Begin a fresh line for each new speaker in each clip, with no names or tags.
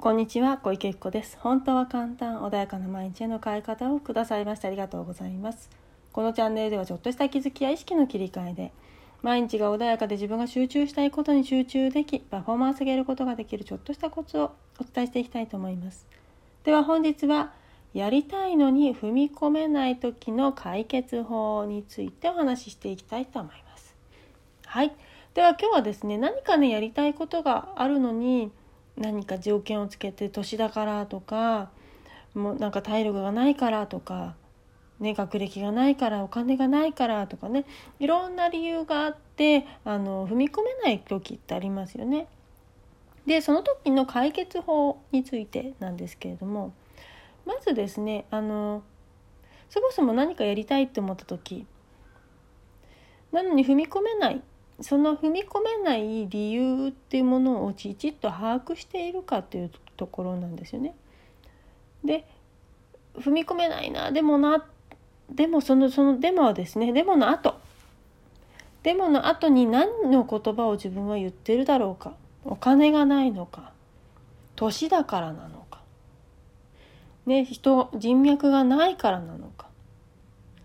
こんにちは小池子です。本当は簡単穏やかな毎日への変え方をくださいましてありがとうございます。このチャンネルではちょっとした気づきや意識の切り替えで毎日が穏やかで自分が集中したいことに集中できパフォーマンス上げることができるちょっとしたコツをお伝えしていきたいと思います。では本日はやりたいのに踏み込めない時の解決法についてお話ししていきたいと思います。はい。では今日はですね何かねやりたいことがあるのに何か条件をつけて年だからとかもうなんか体力がないからとか、ね、学歴がないからお金がないからとかねいろんな理由があってあの踏み込めない時ってありますよね。でその時の解決法についてなんですけれどもまずですねあのそもそも何かやりたいって思った時なのに踏み込めないその踏み込めない理由っていうものをきちっと把握しているかっていうところなんですよね。で踏み込めないなでもなでもそのそのデモはですねデモの後。デモの後に何の言葉を自分は言ってるだろうか。お金がないのか。年だからなのか、ね、人人脈がないからなのか。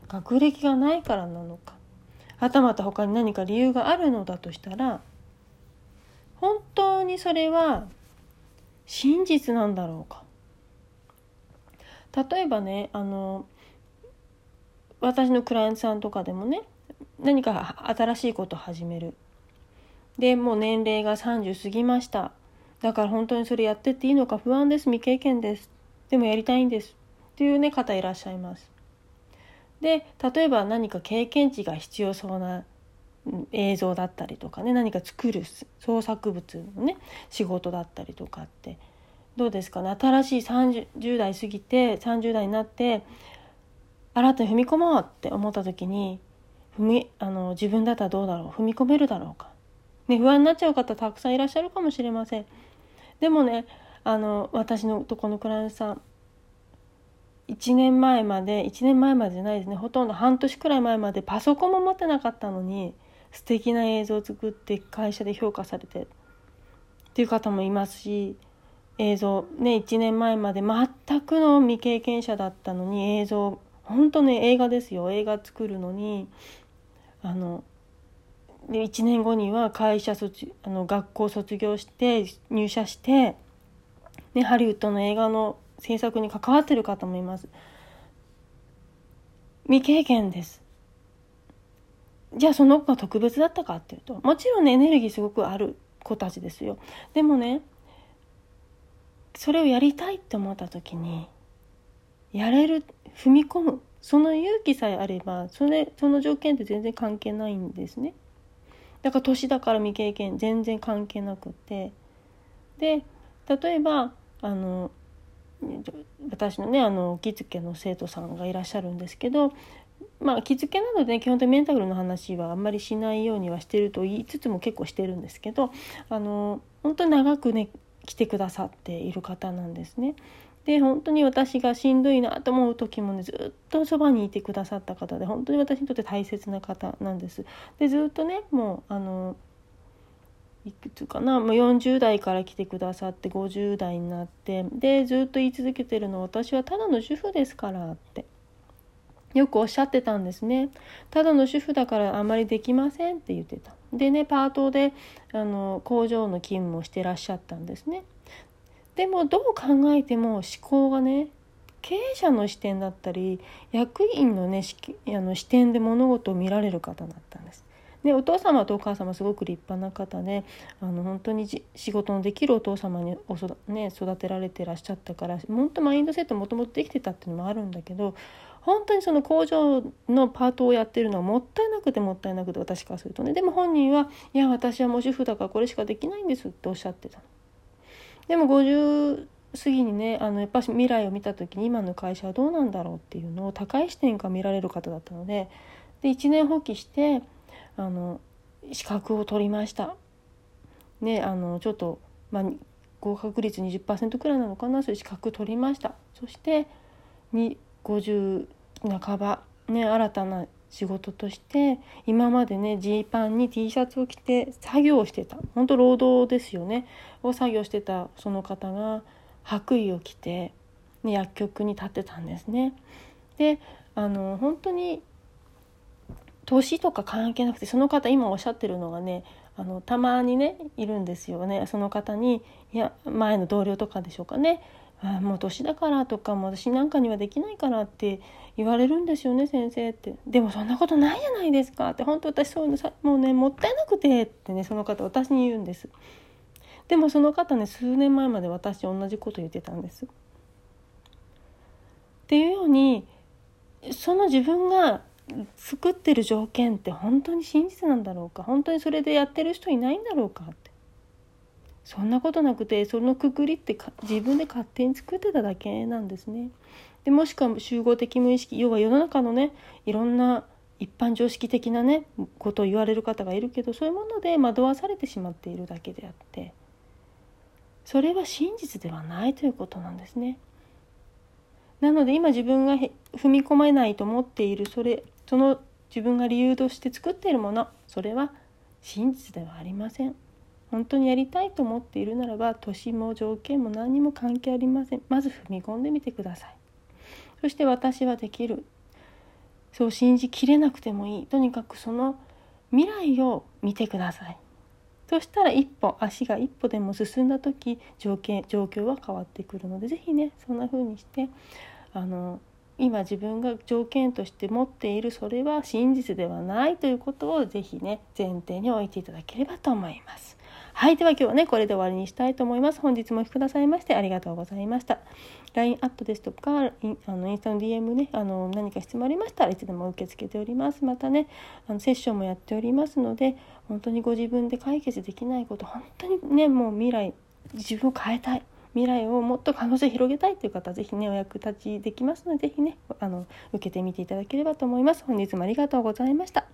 学歴がないからなのか。はたまた他に何か理由があるのだとしたら本当にそれは真実なんだろうか。例えばねあの私のクライアントさんとかでもね何か新しいことを始める。でもう年齢が30過ぎました。だから本当にそれやってっていいのか不安です。未経験です。でもやりたいんです。っていうね方いらっしゃいます。で例えば何か経験値が必要そうな映像だったりとかね何か作る創作物のね仕事だったりとかってどうですかね？新しい30代過ぎて30代になって新たに踏み込もうって思った時に踏みあの自分だったらどうだろう？踏み込めるだろうか、ね、不安になっちゃう方たくさんいらっしゃるかもしれません。でもねあの私のとこのクライアントさん1年前まで1年前までじゃないですね。ほとんど半年くらい前までパソコンも持ってなかったのに素敵な映像を作って会社で評価されてっていう方もいますし映像ね1年前まで全くの未経験者だったのに映像本当ね映画ですよ。映画作るのにあので1年後には会社卒あの学校卒業して入社して、ね、ハリウッドの映画の制作に関わってる方もいます。未経験です。じゃあその子が特別だったかっていうともちろんねエネルギーすごくある子たちですよ。でもねそれをやりたいって思った時にやれる踏み込むその勇気さえあればそれその条件って全然関係ないんですね。だから年だから未経験全然関係なくてで例えばあの私のねあの着付けの生徒さんがいらっしゃるんですけどまあ着付けなので、ね、基本的にメンタルの話はあんまりしないようにはしてると言いつつも結構してるんですけどあの本当に長くね来てくださっている方なんですね。で本当に私がしんどいなと思う時もねずっとそばにいてくださった方で本当に私にとって大切な方なんです。でずっとねもうあのいくつかな？もう40代から来てくださって50代になってでずっと言い続けてるの私はただの主婦ですからって。よくおっしゃってたんですね。ただの主婦だからあまりできませんって言ってた。でねパートであの工場の勤務をしてらっしゃったんですね。でもどう考えても思考がね経営者の視点だったり役員のねあの視点で物事を見られる方だったんです。でお父様とお母様すごく立派な方であの本当に仕事のできるお父様におそ、ね、育てられてらっしゃったから本当マインドセットもともとできてたっていうのもあるんだけど本当にその工場のパートをやってるのはもったいなくてもったいなくて私からするとね。でも本人はいや私はもう主婦だからこれしかできないんですっておっしゃってたでも50過ぎにねあのやっぱし未来を見た時に今の会社はどうなんだろうっていうのを高い視点から見られる方だったのでで一年放棄してあの資格を取りました。ねあのちょっと、まあ、合格率20%くらいなのかな？そういう資格取りましたそして50半ば、ね、新たな仕事として今までねジーパンに T シャツを着て作業してた本当労働ですよねを作業してたその方が白衣を着て、ね、薬局に立ってたんですね。であの本当に年とか関係なくてその方今おっしゃってるのがねあのたまにねいるんですよね。その方にいや前の同僚とかでしょうかね。あもう年だからとかもう私なんかにはできないからって言われるんですよね先生って。でもそんなことないじゃないですか。って本当私そういうのさもうねもったいなくてってねその方私に言うんです。でもその方ね数年前まで私同じこと言ってたんです。っていうようにその自分が作ってる条件って本当に真実なんだろうか？本当にそれでやってる人いないんだろうかってそんなことなくてそのくくりって自分で勝手に作ってただけなんですね。でもしくは集合的無意識要は世の中のねいろんな一般常識的なねことを言われる方がいるけどそういうもので惑わされてしまっているだけであってそれは真実ではないということなんですね。なので今自分が踏み込めないと思っているそれその自分が理由として作っているものそれは真実ではありません。本当にやりたいと思っているならば年も条件も何にも関係ありません。まず踏み込んでみてください。そして私はできる。そう信じきれなくてもいい。とにかくその未来を見てください。そしたら一歩足が一歩でも進んだ時条件状況は変わってくるので是非ねそんな風にしてあの今自分が条件として持っているそれは真実ではないということを是非ね前提に置いていただければと思います。はい。では今日はね、これで終わりにしたいと思います。本日もお聴きくださいましてありがとうございました。LINE アットですとか、インあのインスタの DM ね、あの何か質問ありましたらいつでも受け付けております。またね、あのセッションもやっておりますので、本当にご自分で解決できないこと、本当にね、もう未来、自分を変えたい。未来をもっと可能性広げたいという方は是非ねお役立ちできますので是非ねあの受けてみていただければと思います。本日もありがとうございました。